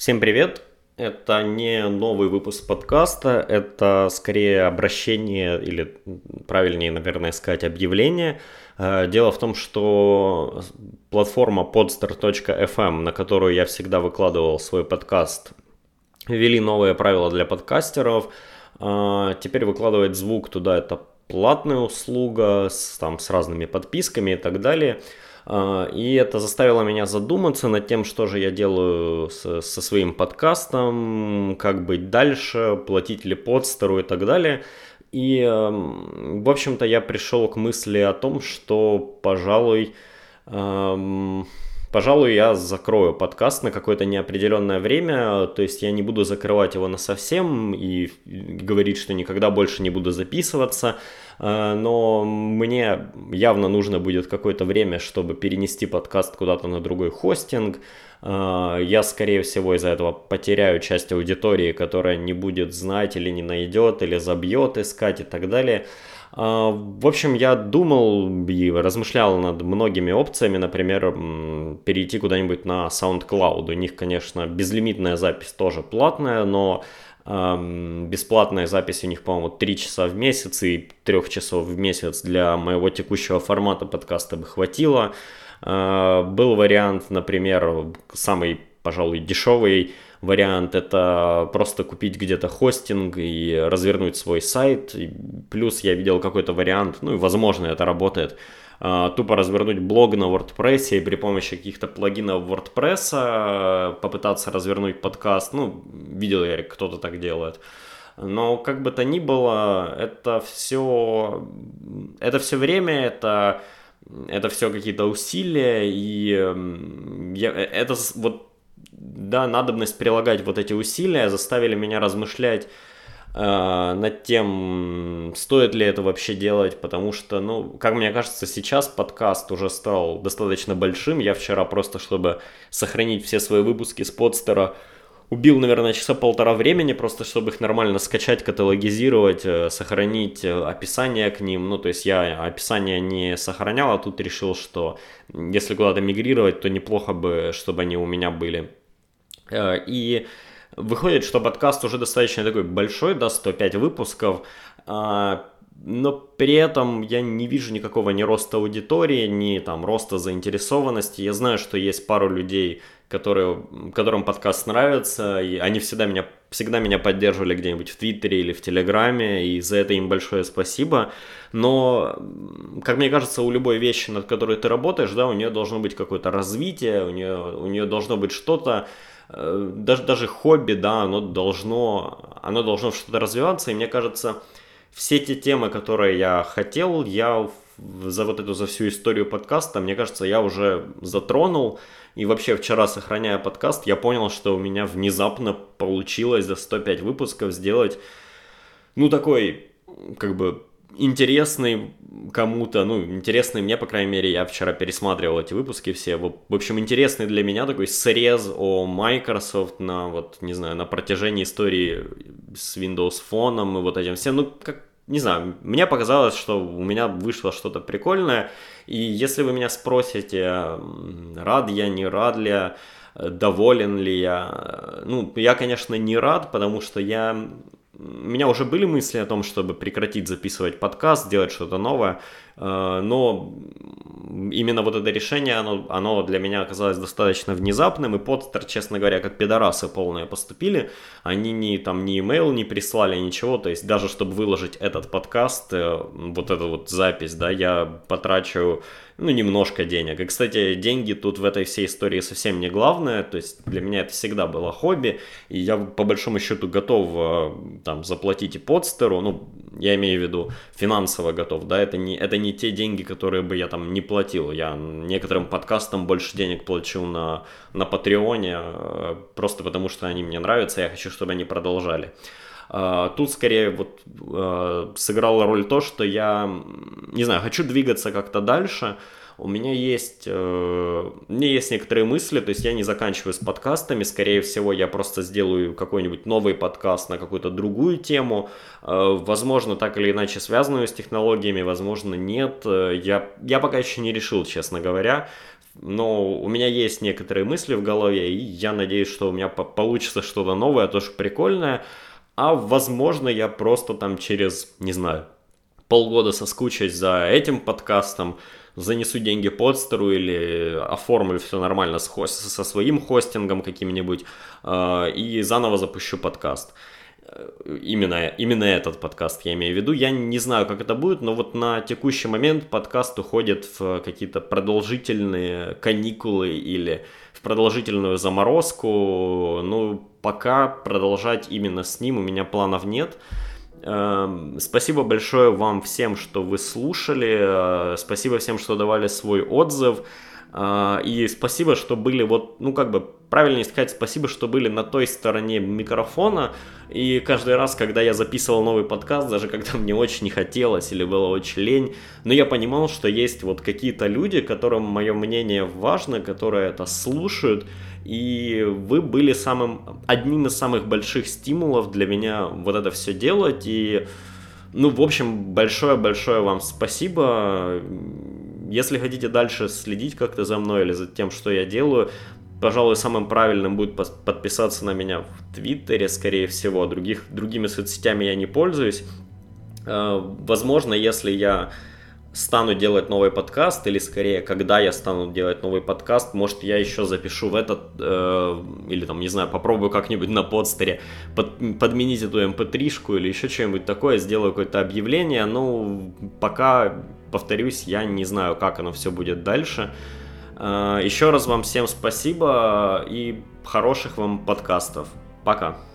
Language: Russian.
Всем привет! Это не новый выпуск подкаста, это скорее обращение или правильнее, наверное, сказать объявление. Э, дело в том, что платформа podster.fm, на которую я всегда выкладывал свой подкаст, ввели новые правила для подкастеров. Э, теперь выкладывать звук туда это платная услуга с, там, с разными подписками и так далее. А, и это заставило меня задуматься над тем, что же я делаю со, своим подкастом, как быть дальше, платить ли подстеру и так далее. И, в общем-то, я пришел к мысли о том, что, пожалуй, пожалуй, я закрою подкаст на какое-то неопределенное время, то есть я не буду закрывать его на совсем и говорить, что никогда больше не буду записываться, э, но мне явно нужно будет какое-то время, чтобы перенести подкаст куда-то на другой хостинг. Э, я, скорее всего, из-за этого потеряю часть аудитории, которая не будет знать или не найдет, или забьет искать и так далее. А, в общем, я думал и размышлял над многими опциями, например, перейти куда-нибудь на SoundCloud. У них, конечно, безлимитная запись тоже платная, но бесплатная запись у них, по-моему, 3 часа в месяц и 3 часов в месяц для моего текущего формата подкаста бы хватило. А, был вариант, например, самый, пожалуй, дешевый, вариант это просто купить где-то хостинг и развернуть свой сайт. И плюс я видел какой-то вариант, ну и возможно это работает, а, тупо развернуть блог на WordPress и при помощи каких-то плагинов WordPress а, попытаться развернуть подкаст. Ну, видел я, кто-то так делает. Но как бы то ни было, это все, это все время, это, это все какие-то усилия, и я, э, это вот да, надобность прилагать вот эти усилия заставили меня размышлять э, над тем, стоит ли это вообще делать, потому что, ну, как мне кажется, сейчас подкаст уже стал достаточно большим. Я вчера просто, чтобы сохранить все свои выпуски с подстера, убил, наверное, часа полтора времени, просто чтобы их нормально скачать, каталогизировать, э, сохранить э, описание к ним. Ну, то есть я описание не сохранял, а тут решил, что если куда-то мигрировать, то неплохо бы, чтобы они у меня были. Э, и выходит, что подкаст уже достаточно такой большой, да, 105 выпусков, а, но при этом я не вижу никакого ни роста аудитории, ни там роста заинтересованности. Я знаю, что есть пару людей, которые, которым подкаст нравится, и они всегда меня, всегда меня поддерживали где-нибудь в Твиттере или в Телеграме, и за это им большое спасибо. Но, как мне кажется, у любой вещи, над которой ты работаешь, да, у нее должно быть какое-то развитие, у нее, у нее должно быть что-то, даже, даже хобби, да, оно должно, оно должно что-то развиваться, и мне кажется, все те темы, которые я хотел, я за вот эту, за всю историю подкаста, мне кажется, я уже затронул, и вообще вчера, сохраняя подкаст, я понял, что у меня внезапно получилось за 105 выпусков сделать, ну, такой, как бы, интересный кому-то, ну, интересный мне, по крайней мере, я вчера пересматривал эти выпуски все, в общем, интересный для меня такой срез о Microsoft на, вот, не знаю, на протяжении истории с Windows фоном и вот этим всем, ну, как, не знаю, мне показалось, что у меня вышло что-то прикольное, и если вы меня спросите, рад я, не рад ли я, доволен ли я, ну, я, конечно, не рад, потому что я у меня уже были мысли о том, чтобы прекратить записывать подкаст, делать что-то новое, э, но именно вот это решение, оно, оно для меня оказалось достаточно внезапным, и подстер, честно говоря, как пидорасы полные поступили, они ни, там, ни email не прислали, ничего, то есть даже чтобы выложить этот подкаст, э, вот эту вот запись, да, я потрачу ну, немножко денег. И, кстати, деньги тут в этой всей истории совсем не главное, то есть для меня это всегда было хобби, и я по большому счету готов э, там заплатить и подстеру, ну, я имею в виду финансово готов, да, это не, это не те деньги, которые бы я там не платил, я некоторым подкастам больше денег плачу на, на Патреоне, э, просто потому что они мне нравятся, я хочу, чтобы они продолжали. А, тут скорее вот а, сыграла роль то, что я, не знаю, хочу двигаться как-то дальше, у меня есть, э, меня есть некоторые мысли, то есть я не заканчиваю с подкастами, скорее всего я просто сделаю какой-нибудь новый подкаст на какую-то другую тему, э, возможно так или иначе связанную с технологиями, возможно нет, э, я, я пока еще не решил, честно говоря, но у меня есть некоторые мысли в голове, и я надеюсь, что у меня получится что-то новое, тоже прикольное. А возможно, я просто там через, не знаю, полгода соскучусь за этим подкастом, занесу деньги подстеру или оформлю все нормально с хост... со своим хостингом каким-нибудь э, и заново запущу подкаст. Именно, именно этот подкаст я имею в виду. Я не знаю, как это будет, но вот на текущий момент подкаст уходит в какие-то продолжительные каникулы или в продолжительную заморозку. Ну, пока продолжать именно с ним у меня планов нет. Эм, спасибо большое вам всем, что вы слушали. Э, спасибо всем, что давали свой отзыв. Э, и спасибо, что были вот, ну как бы правильнее сказать, спасибо, что были на той стороне микрофона. И каждый раз, когда я записывал новый подкаст, даже когда мне очень не хотелось или было очень лень, но я понимал, что есть вот какие-то люди, которым мое мнение важно, которые это слушают, и вы были самым, одним из самых больших стимулов для меня вот это все делать, и ну, в общем, большое-большое вам спасибо. Если хотите дальше следить как-то за мной или за тем, что я делаю, пожалуй, самым правильным будет подписаться на меня в Твиттере, скорее всего. Других, другими соцсетями я не пользуюсь. Э, возможно, если я стану делать новый подкаст, или скорее, когда я стану делать новый подкаст, может, я еще запишу в этот, э, или там, не знаю, попробую как-нибудь на подстере под, подменить эту mp3-шку эм или еще что-нибудь такое, сделаю какое-то объявление, ну, пока, повторюсь, я не знаю, как оно все будет дальше. Э, еще раз вам всем спасибо и хороших вам подкастов. Пока.